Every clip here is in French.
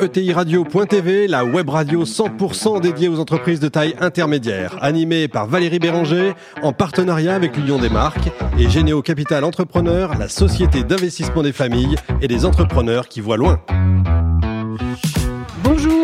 ETIRadio.tv, la web radio 100% dédiée aux entreprises de taille intermédiaire, animée par Valérie Béranger, en partenariat avec l'Union des marques et Généo Capital Entrepreneur, la société d'investissement des familles et des entrepreneurs qui voient loin.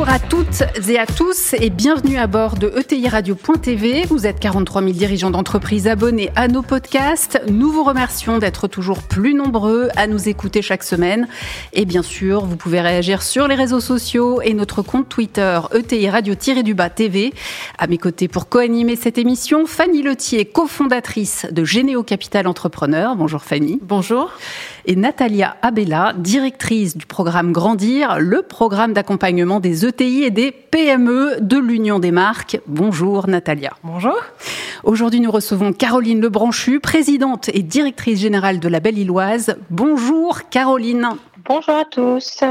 Bonjour à toutes et à tous et bienvenue à bord de ETI Radio.tv. Vous êtes 43 000 dirigeants d'entreprise abonnés à nos podcasts. Nous vous remercions d'être toujours plus nombreux à nous écouter chaque semaine. Et bien sûr, vous pouvez réagir sur les réseaux sociaux et notre compte Twitter ETI Radio-du-bas TV. À mes côtés pour co-animer cette émission, Fanny Letier, cofondatrice de Généo Capital Entrepreneur. Bonjour Fanny. Bonjour. Et Natalia Abella, directrice du programme Grandir, le programme d'accompagnement des ETI et des PME de l'Union des marques. Bonjour Natalia. Bonjour. Aujourd'hui, nous recevons Caroline Lebranchu, présidente et directrice générale de la Belle Illoise. Bonjour Caroline. Bonjour à tous.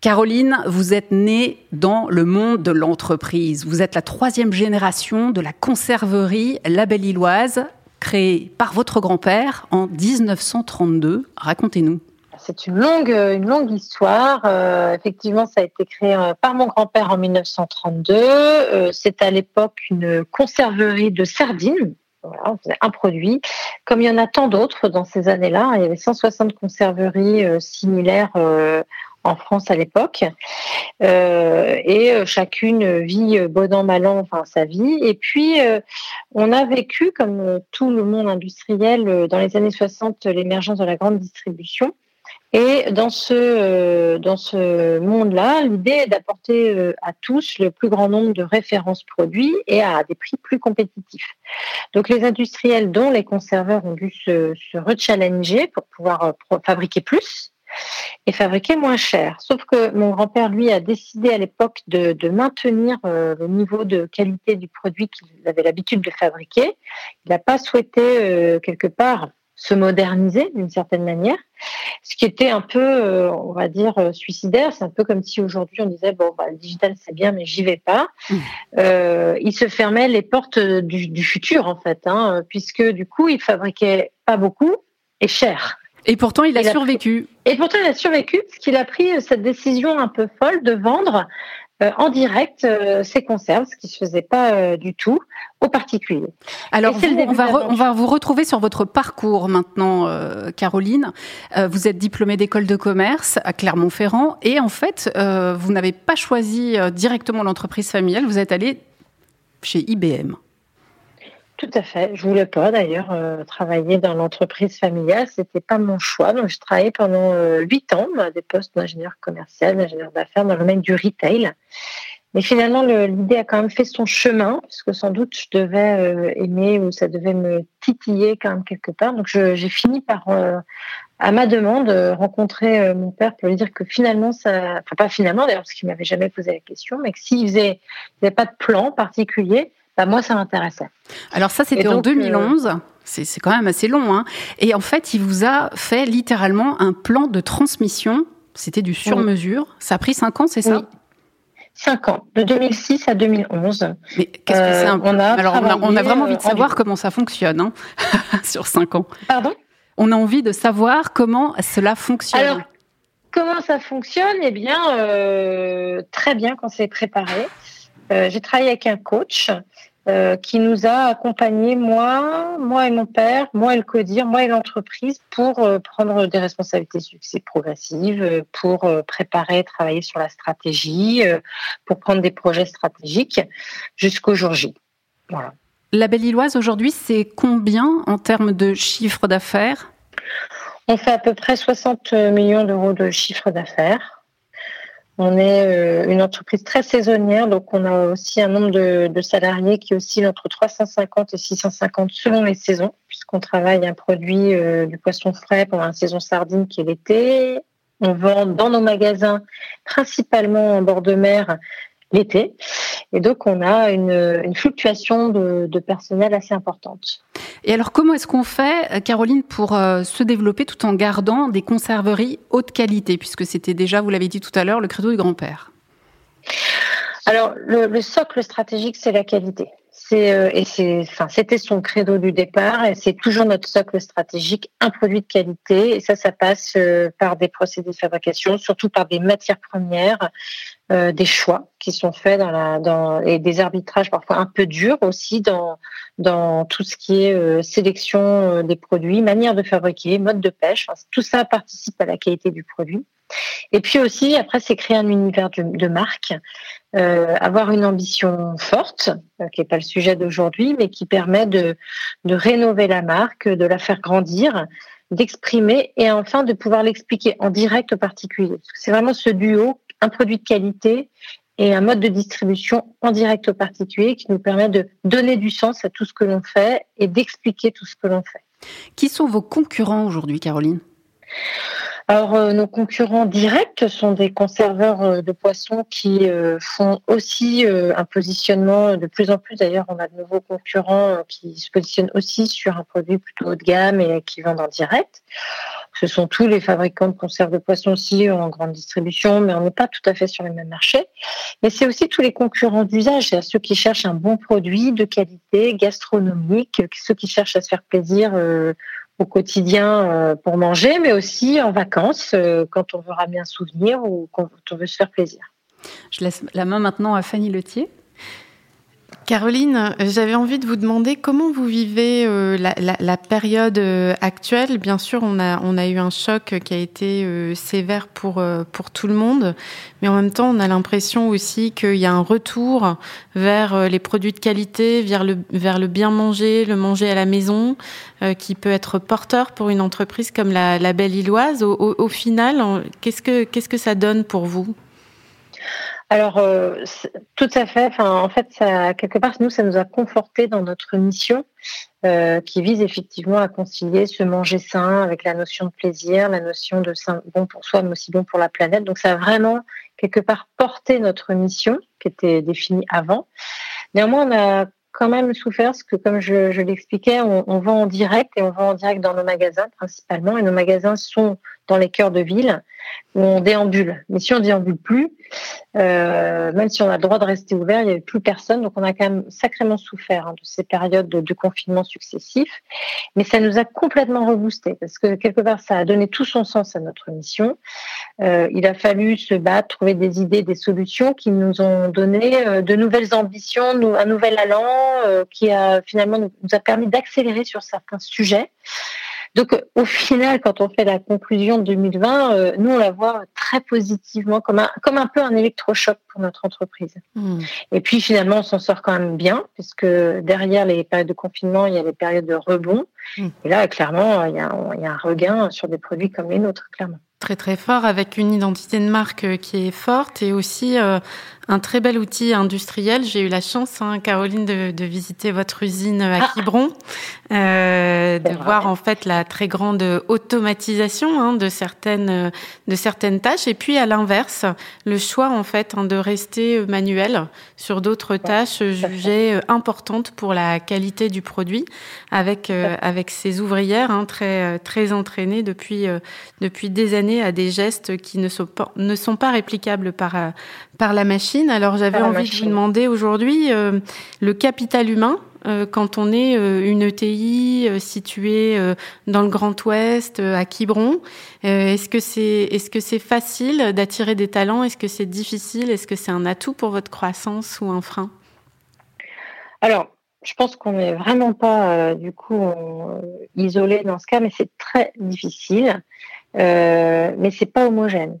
Caroline, vous êtes née dans le monde de l'entreprise. Vous êtes la troisième génération de la conserverie La Belle Illoise, créée par votre grand-père en 1932. Racontez-nous. C'est une longue, une longue histoire. Euh, effectivement, ça a été créé euh, par mon grand-père en 1932. Euh, c'est à l'époque une conserverie de sardines. Voilà, on faisait un produit. Comme il y en a tant d'autres dans ces années-là, il y avait 160 conserveries similaires en France à l'époque. et chacune vit bon an, mal an, enfin sa vie. Et puis, on a vécu, comme tout le monde industriel, dans les années 60, l'émergence de la grande distribution. Et dans ce, euh, dans ce monde-là, l'idée est d'apporter euh, à tous le plus grand nombre de références produits et à des prix plus compétitifs. Donc les industriels, dont les conserveurs, ont dû se, se rechallenger pour pouvoir euh, fabriquer plus et fabriquer moins cher. Sauf que mon grand-père, lui, a décidé à l'époque de, de, maintenir le niveau de qualité du produit qu'il avait l'habitude de fabriquer. Il n'a pas souhaité, quelque part, se moderniser d'une certaine manière, ce qui était un peu, euh, on va dire, euh, suicidaire. C'est un peu comme si aujourd'hui on disait bon, bah, le digital c'est bien, mais j'y vais pas. Mmh. Euh, il se fermait les portes du, futur en fait, hein, puisque du coup il fabriquait pas beaucoup et cher. Et pourtant il a survécu. et pourtant il a survécu parce qu'il a pris cette décision un peu folle de vendre euh, en direct euh, ces conserves, ce qui se faisait pas euh, du tout aux particuliers. Alors, on, va on va vous retrouver sur votre parcours maintenant, Caroline. vous êtes diplômée d'école de commerce à Clermont-Ferrand et en fait, vous n'avez pas choisi directement l'entreprise familiale, vous êtes allée chez IBM. Tout à fait. Je voulais pas d'ailleurs euh, travailler dans l'entreprise familiale. C'était pas mon choix. Donc, je travaillais pendant euh, huit ans à des postes d'ingénieur commercial, d'ingénieur d'affaires dans le domaine du retail. Mais finalement, l'idée a quand même fait son chemin, parce que sans doute je devais euh, aimer ou ça devait me titiller quand même quelque part. Donc, j'ai fini par, à ma demande, rencontrer mon père pour lui dire que finalement, enfin pas finalement d'ailleurs, parce qu'il m'avait jamais posé la question, mais que s'il faisait, pas de plan particulier, bah, moi, ça m'intéressait. Alors ça, c'était en 2011. Euh, c'est quand même assez long. Hein. Et en fait, il vous a fait littéralement un plan de transmission. C'était du sur-mesure. Ça a pris cinq ans, c'est ça? Oui. 5 ans, de 2006 à 2011. Mais qu'est-ce que c'est un... Euh, on a Alors, on a, vraiment envie de savoir comment ça fonctionne hein, sur 5 ans. Pardon? On a envie de savoir comment cela fonctionne. Alors, comment ça fonctionne? Eh bien, euh, très bien quand c'est préparé. Euh, j'ai travaillé avec un coach euh, qui nous a accompagnés, moi, moi et mon père, moi et le CODIR, moi et l'entreprise, pour euh, prendre des responsabilités succès progressives, pour préparer, travailler sur la stratégie, pour prendre des projets stratégiques jusqu'au jour J. Voilà. La Belle Illoise, aujourd'hui, c'est combien en termes de chiffre d'affaires? On fait à peu près 60 millions d'euros de chiffre d'affaires. On est euh, une entreprise très saisonnière, donc on a aussi un nombre de, salariés qui oscille entre 350 et 650 selon les saisons, puisqu'on travaille un produit euh, du poisson frais pendant la saison sardine qui est l'été. On vend dans nos magasins, principalement en bord de mer, l'été. Et donc, on a une, fluctuation de, personnel assez importante. Et alors, comment est-ce qu'on fait, euh, Caroline, pour euh, se développer tout en gardant des conserveries haute qualité, puisque c'était déjà, vous l'avez dit tout à l'heure, le credo du grand-père? Alors, le, socle stratégique, c'est la qualité. C'est euh, et c'est, enfin, c'était son credo du départ et c'est toujours notre socle stratégique, un produit de qualité. Et ça, ça passe par des procédés de fabrication, surtout par des matières premières euh, des choix qui sont faits dans la, dans, et des arbitrages parfois un peu durs aussi dans, dans tout ce qui est euh, sélection euh, des produits, manière de fabriquer, mode de pêche. tout ça participe à la qualité du produit. Et puis aussi, après, c'est créer un univers de, de marque, euh, avoir une ambition forte, qui n'est pas le sujet d'aujourd'hui, mais qui permet de, de rénover la marque, de la faire grandir, d'exprimer et enfin de pouvoir l'expliquer en direct aux particuliers. C'est vraiment ce duo, un produit de qualité et un mode de distribution en direct aux particuliers qui nous permet de donner du sens à tout ce que l'on fait et d'expliquer tout ce que l'on fait. Qui sont vos concurrents aujourd'hui, Caroline? Alors, euh, nos concurrents directs sont des conserveurs euh, de poissons qui euh, font aussi un positionnement de plus en plus. D'ailleurs, on a de nouveaux concurrents qui se positionnent aussi sur un produit plutôt haut de gamme et qui vendent en direct. Ce sont tous les fabricants de conserves de poissons aussi en grande distribution, mais on n'est pas tout à fait sur les mêmes marchés. Mais c'est aussi tous les concurrents d'usage, c'est-à-dire ceux qui cherchent un bon produit de qualité gastronomique, ceux qui cherchent à se faire plaisir au quotidien euh, pour manger, mais aussi en vacances euh, quand on veut ramener un souvenir ou quand on veut se faire plaisir. Je laisse la main maintenant à Fanny Letier. Caroline, j'avais envie de vous demander comment vous vivez euh, la, période euh, actuelle. Bien sûr, on a, eu un choc qui a été euh, sévère pour, pour tout le monde, mais en même temps, on a l'impression aussi qu'il y a un retour vers les produits de qualité, vers le, vers le bien manger, le manger à la maison, qui peut être porteur pour une entreprise comme la, la Belle Illoise. Au, au final, qu'est-ce que, qu'est-ce que ça donne pour vous? Alors, euh, tout à fait. En fait, ça, quelque part, nous, ça nous a conforté dans notre mission euh, qui vise effectivement à concilier ce manger sain avec la notion de plaisir, la notion de bon pour soi, mais aussi bon pour la planète. Donc, ça a vraiment quelque part porté notre mission qui était définie avant. Néanmoins, on a quand même souffert parce que, comme je, je l'expliquais, on, on, vend en direct et on vend en direct dans nos magasins principalement. Et nos magasins sont dans les cœurs de ville où on déambule. Mais si on déambule plus, euh, même si on a le droit de rester ouvert, il n'y avait plus personne. Donc on a quand même sacrément souffert hein, de ces périodes de, confinement successifs. Mais ça nous a complètement reboosté parce que quelque part, ça a donné tout son sens à notre mission. Euh, il a fallu se battre, trouver des idées, des solutions qui nous ont donné euh, de nouvelles ambitions, un nouvel allant qui a finalement nous a permis d'accélérer sur certains sujets. Donc, euh, au final, quand on fait la conclusion de 2020, euh, nous, on la voit très positivement, comme un, comme un peu un électrochoc pour notre entreprise. Hmm. Et puis, finalement, on s'en sort quand même bien, puisque derrière les périodes de confinement, il y a les périodes de rebond. Hmm. Et là, clairement, il y, a, il y a un regain sur des produits comme les nôtres, clairement très très fort avec une identité de marque euh, qui est forte et aussi un très bel outil industriel. J'ai eu la chance, hein, Caroline, de, de, visiter votre usine à ah. Quiberon, euh, de voir en fait la très grande automatisation hein, de certaines de certaines tâches, et puis à l'inverse, le choix en fait hein, de rester manuel sur d'autres tâches jugées importantes pour la qualité du produit, avec euh, avec ces ouvrières hein, très très entraînées depuis euh, depuis des années à des gestes qui ne sont pas ne sont pas réplicables par par la machine. Alors j'avais envie de vous demander aujourd'hui euh, le capital humain. Euh, quand on est euh, une ETI située dans le Grand Ouest, à Quiberon, est-ce que c'est est-ce que c'est facile d'attirer des talents? Est-ce que c'est difficile? Est-ce que c'est un atout pour votre croissance ou un frein? Alors, je pense qu'on n'est vraiment pas du coup isolé dans ce cas, mais c'est très difficile. mais c'est pas homogène.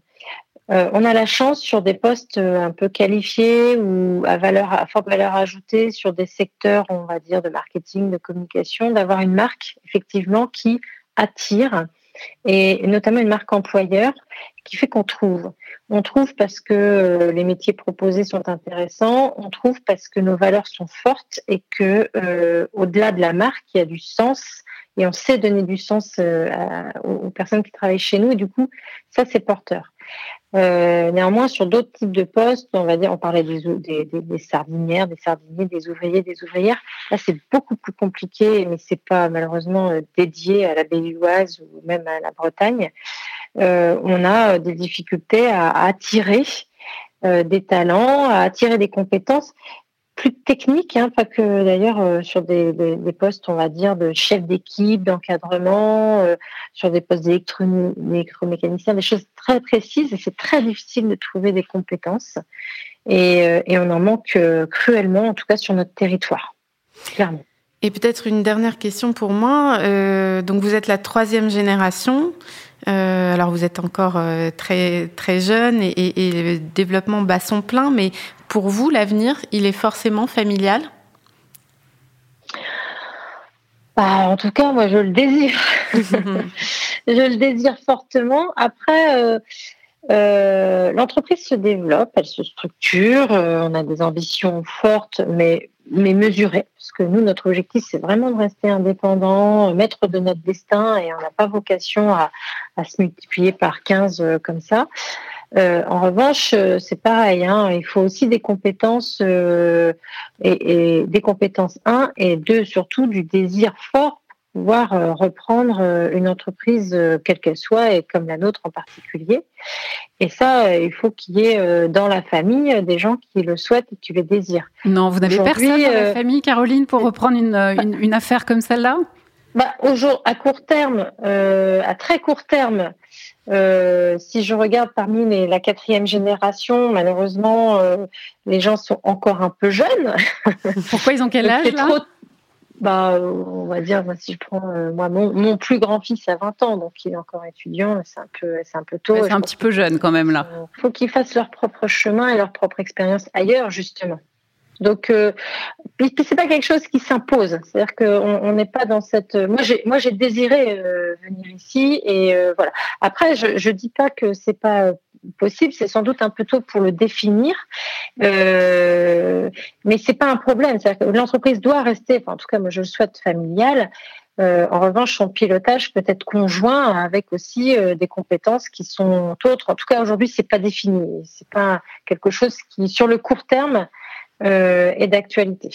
Euh, on a la chance sur des postes euh, un peu qualifiés ou à valeur forte valeur ajoutée sur des secteurs, on va dire, de marketing, de communication, d'avoir une marque effectivement qui attire et notamment une marque employeur qui fait qu'on trouve. On trouve parce que euh, les métiers proposés sont intéressants, on trouve parce que nos valeurs sont fortes et que au-delà de la marque, il y a du sens et on sait donner du sens aux personnes qui travaillent chez nous et du coup, ça c'est porteur. Euh, néanmoins, sur d'autres types de postes, on va dire, on parlait des, sardinières, des sardiniers, des ouvriers, des ouvrières. Là, c'est beaucoup plus compliqué, mais c'est pas malheureusement euh, dédié à la Belluoise ou même à la Bretagne. Euh, on a des difficultés à, attirer des talents, à attirer des compétences plus techniques, hein, pas que d'ailleurs euh, sur des, postes, on va dire, de chef d'équipe, d'encadrement, euh, sur des postes d'électromécaniciens, des choses très précises. Et c'est très difficile de trouver des compétences. Et, et on en manque cruellement, en tout cas sur notre territoire, clairement. Et peut-être une dernière question pour moi. Euh, donc vous êtes la troisième génération. Euh, alors vous êtes encore euh, très très jeune et, le développement bat son plein, mais pour vous l'avenir, il est forcément familial? Bah, en tout cas, moi je le désire. je le désire fortement. Après. l'entreprise se développe, elle se structure, on a des ambitions fortes, mais mais mesuré, parce que nous, notre objectif, c'est vraiment de rester indépendant, maître de notre destin, et on n'a pas vocation à, à, se multiplier par 15 euh, comme ça. Euh, en revanche, euh, c'est pareil, hein, il faut aussi des compétences, euh, et, des compétences, un, et deux, surtout du désir fort pouvoir euh, reprendre euh, une entreprise, euh, quelle qu'elle soit, et comme la nôtre en particulier. Et ça, il faut qu'il y ait dans la famille des gens qui le souhaitent et qui le désirent. Non, vous n'avez personne dans la famille, Caroline, pour reprendre une, une, affaire comme celle-là? Bah, au jour, à court terme, à très court terme, si je regarde parmi les, la quatrième génération, malheureusement, les gens sont encore un peu jeunes. Pourquoi ils ont quel âge là? Bah, on va dire, si je prends euh, moi mon, plus grand fils a 20 ans, donc il est encore étudiant, c'est un peu, c'est un peu tôt. c'est un petit peu jeune quand même là. Il faut qu'ils fassent leur propre chemin et leur propre expérience ailleurs justement. Donc, euh, c'est pas quelque chose qui s'impose. C'est-à-dire qu'on n'est pas dans cette. Moi, j'ai, moi, j'ai désiré euh, venir ici et euh, voilà. Après, je, je dis pas que c'est pas possible. C'est sans doute un peu tôt pour le définir, euh, mais c'est pas un problème. L'entreprise doit rester. En tout cas, moi, je le souhaite familiale. Euh, en revanche, son pilotage peut être conjoint avec aussi euh, des compétences qui sont autres. En tout cas, aujourd'hui, c'est pas défini. C'est pas quelque chose qui, sur le court terme, euh, et d'actualité.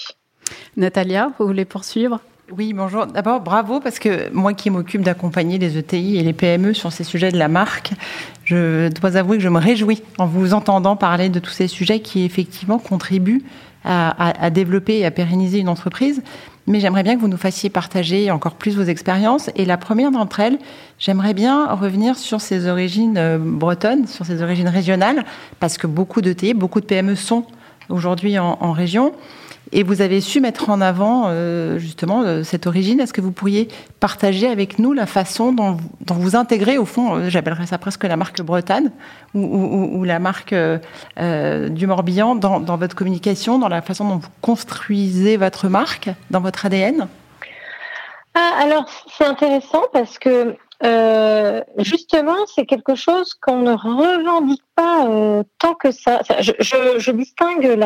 Natalia, vous voulez poursuivre? Oui, bonjour. D'abord, bravo, parce que moi qui m'occupe d'accompagner les ETI et les PME sur ces sujets de la marque, je dois avouer que je me réjouis en vous entendant parler de tous ces sujets qui effectivement contribuent à, développer et à pérenniser une entreprise. Mais j'aimerais bien que vous nous fassiez partager encore plus vos expériences. Et la première d'entre elles, j'aimerais bien revenir sur ces origines euh, bretonnes, sur ces origines régionales, parce que beaucoup d'ETI, beaucoup de PME sont aujourd'hui en, région. Et vous avez su mettre en avant euh, justement euh, cette origine. Est-ce que vous pourriez partager avec nous la façon dont, vous intégrez, au fond, euh, j'appellerais ça presque la marque Bretagne ou, la marque du Morbihan dans, dans, votre communication, dans la façon dont vous construisez votre marque, dans votre ADN ah, Alors, c'est intéressant parce que euh, justement, c'est quelque chose qu'on ne revendique pas euh, tant que ça. Je, je, je distingue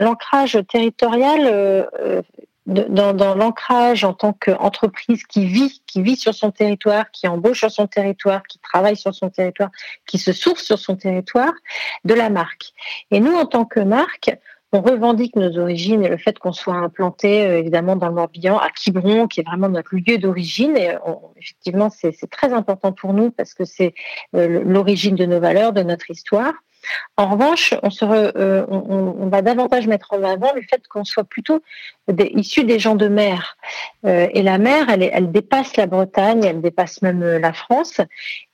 l'ancrage territorial euh, euh dans, dans l'ancrage en tant qu'entreprise qui vit, qui vit sur son territoire, qui embauche sur son territoire, qui travaille sur son territoire, qui se source sur son territoire, de la marque. Et nous, en tant que marque, on revendique nos origines et le fait qu'on soit implanté euh, évidemment dans le Morbihan, à Quiberon, qui est vraiment notre lieu d'origine. Et effectivement, c'est très important pour nous parce que c'est euh, l'origine de nos valeurs, de notre histoire. En revanche, on, euh, va davantage mettre en avant le fait qu'on soit plutôt issus des gens de mer. et la mer, elle, dépasse la Bretagne, elle dépasse même la France.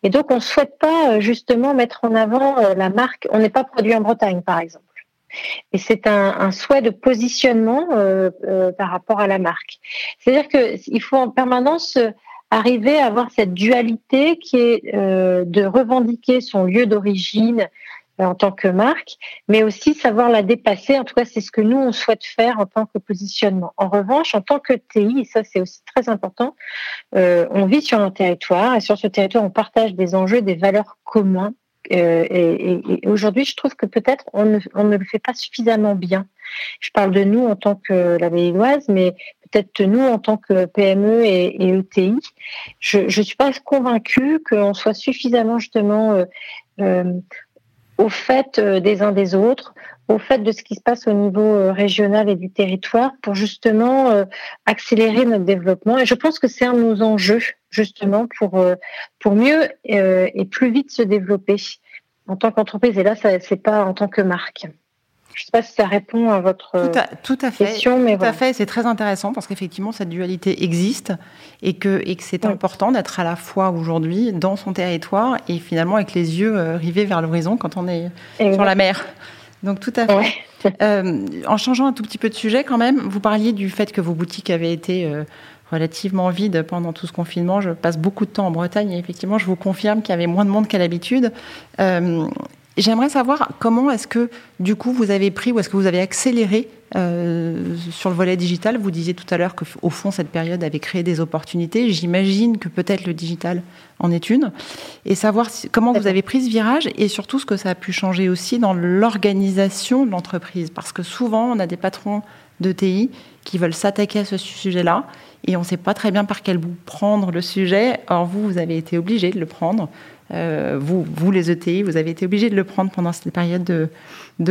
Et donc, on ne souhaite pas justement mettre en avant la marque. On n'est pas produit en Bretagne, par exemple. Et c'est un, souhait de positionnement euh, euh, par rapport à la marque. C'est-à-dire qu'il faut en permanence arriver à avoir cette dualité qui est euh, de revendiquer son lieu d'origine en tant que marque, mais aussi savoir la dépasser. En tout cas, c'est ce que nous, on souhaite faire en tant que positionnement. En revanche, en tant que TI, et ça c'est aussi très important, on vit sur un territoire et sur ce territoire, on partage des enjeux, des valeurs communs euh, et, aujourd'hui, je trouve que peut-être on ne, le fait pas suffisamment bien. Je parle de nous en tant que la Belloise, mais peut-être nous en tant que PME et, ETI. Je ne suis pas convaincue qu'on soit suffisamment justement euh, euh, au fait des uns des autres, au fait de ce qui se passe au niveau régional et du territoire pour justement accélérer notre développement. Et je pense que c'est un de nos enjeux justement pour, euh, pour mieux euh, et plus vite se développer en tant qu'entreprise. Et là, ce n'est pas en tant que marque. Je ne sais pas si ça répond à votre tout à, fait, question, mais tout à fait. C'est très intéressant parce qu'effectivement cette dualité existe et que, et que c'est important d'être à la fois aujourd'hui dans son territoire et finalement avec les yeux euh, rivés vers l'horizon quand on est sur la mer. Donc tout à fait. Euh, en changeant un tout petit peu de sujet quand même, vous parliez du fait que vos boutiques avaient été euh, relativement vides pendant tout ce confinement. Je passe beaucoup de temps en Bretagne et effectivement, je vous confirme qu'il y avait moins de monde qu'à l'habitude. J'aimerais savoir comment est-ce que, du coup, vous avez pris ou est-ce que vous avez accéléré euh, sur le volet digital. Vous disiez tout à l'heure qu'au fond, cette période avait créé des opportunités. J'imagine que peut-être le digital en est une. Et savoir comment vous avez pris ce virage et surtout ce que ça a pu changer aussi dans l'organisation de l'entreprise. Parce que souvent, on a des patrons de TI qui veulent s'attaquer à ce sujet-là et on ne sait pas très bien par quel bout prendre le sujet. Or, vous, vous avez été obligé de le prendre. Euh, vous, vous, les ETI, vous avez été obligé de le prendre pendant cette période de,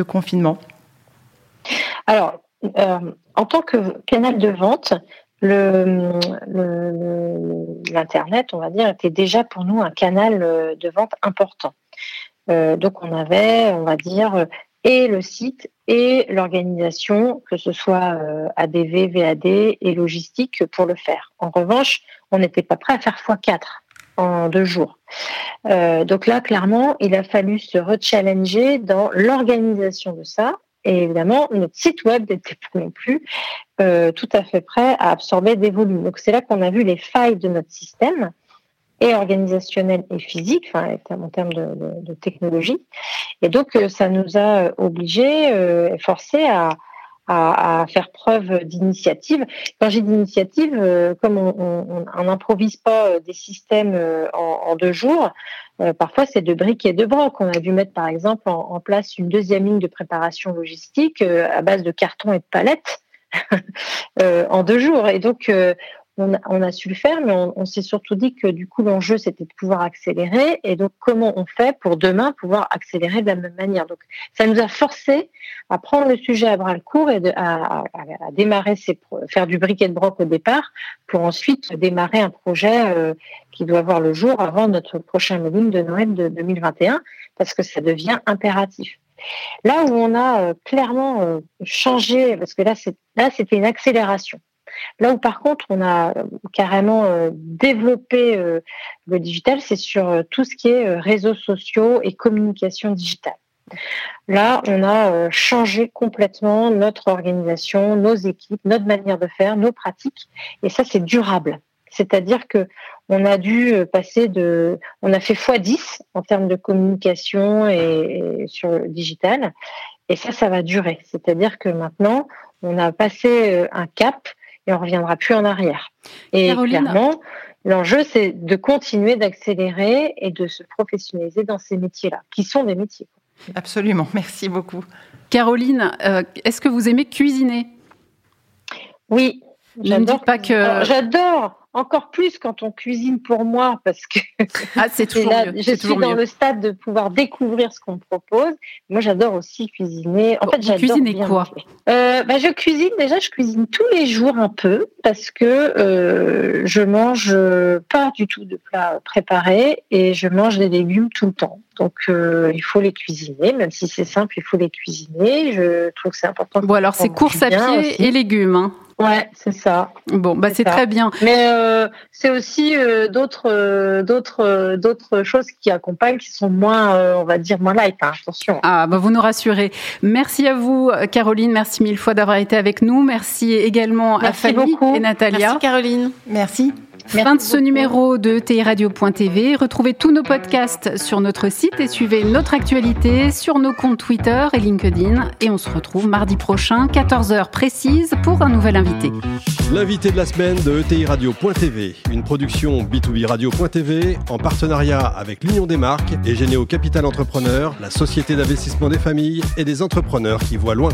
confinement. Alors, euh, en tant que canal de vente, l'Internet, on va dire, était déjà pour nous un canal de vente important. Euh, donc, on avait, on va dire, et le site et l'organisation, que ce soit ADV, VAD et logistique, pour le faire. En revanche, on n'était pas prêt à faire x4 en deux jours. Euh, donc là, clairement, il a fallu se rechallenger dans l'organisation de ça. Et évidemment, notre site web n'était pas non plus euh, tout à fait prêt à absorber des volumes. Donc c'est là qu'on a vu les failles de notre système et organisationnel et physique, enfin en termes de, technologie. Et donc euh, ça nous a obligés, euh, forcés à, à, faire preuve d'initiative. Quand j'ai d'initiative, euh, comme on n'improvise pas euh, des systèmes euh, en, deux jours, parfois c'est de briques et de broc. On a vu mettre par exemple en, place une deuxième ligne de préparation logistique à base de carton et de palettes en deux jours. Et donc on a, su le faire, mais on, s'est surtout dit que du coup l'enjeu c'était de pouvoir accélérer et donc comment on fait pour demain pouvoir accélérer de la même manière? Donc ça nous a forcé à prendre le sujet à bras le court et à, démarrer, faire du briquet de broc au départ pour ensuite démarrer un projet euh, qui doit voir le jour avant notre prochain volume de Noël de 2021 parce que ça devient impératif. Là où on a euh, clairement euh, changé, parce que là, là c'était une accélération. Là où par contre on a euh, carrément euh, développé euh, le digital, c'est sur tout ce qui est réseaux sociaux et communication digitale. Là, on a changé complètement notre organisation, nos équipes, notre manière de faire, nos pratiques, et ça c'est durable. C'est-à-dire que on a dû passer de, on a fait x10 en termes de communication et, sur le digital, et ça, ça va durer. C'est-à-dire que maintenant, on a passé un cap et on reviendra plus en arrière. Et clairement, l'enjeu, c'est de continuer d'accélérer et de se professionnaliser dans ces métiers-là, qui sont des métiers. Absolument, merci beaucoup. Caroline, euh, est-ce que vous aimez cuisiner? Oui, j'adore. Pas que j'adore encore plus quand on cuisine pour moi parce que ah, c'est toujours là, je suis dans le stade de pouvoir découvrir ce qu'on me propose. Moi, j'adore aussi cuisiner. En fait, j'adore cuisiner quoi euh, bah, je cuisine déjà, je cuisine tous les jours un peu parce que euh, je mange pas du tout de plats préparés et je mange des légumes tout le temps. Donc, euh, il faut les cuisiner, même si c'est simple, il faut les cuisiner. Je trouve que c'est important. Bon, alors c'est course à pied et légumes. Hein. Ouais, c'est ça. Bon, bah c'est très bien. Mais euh, c'est aussi euh, d'autres, euh, d'autres, d'autres choses qui accompagnent, qui sont moins, on va dire, moins light. Hein, attention. Ah, bah vous nous rassurez. Merci à vous, Caroline. Merci mille fois d'avoir été avec nous. Merci également à Fanny et Natalia. Merci Caroline. Merci. Fin de ce numéro de TIRadio.tv. Retrouvez tous nos podcasts sur notre site et suivez notre actualité sur nos comptes Twitter et LinkedIn. Et on se retrouve mardi prochain, 14h précise, pour un nouvel invité. L'invité de la semaine de ETIRadio.tv, une production B2B Radio.tv en partenariat avec l'Union des marques et Généo Capital Entrepreneur, la société d'investissement des familles et des entrepreneurs qui voient loin.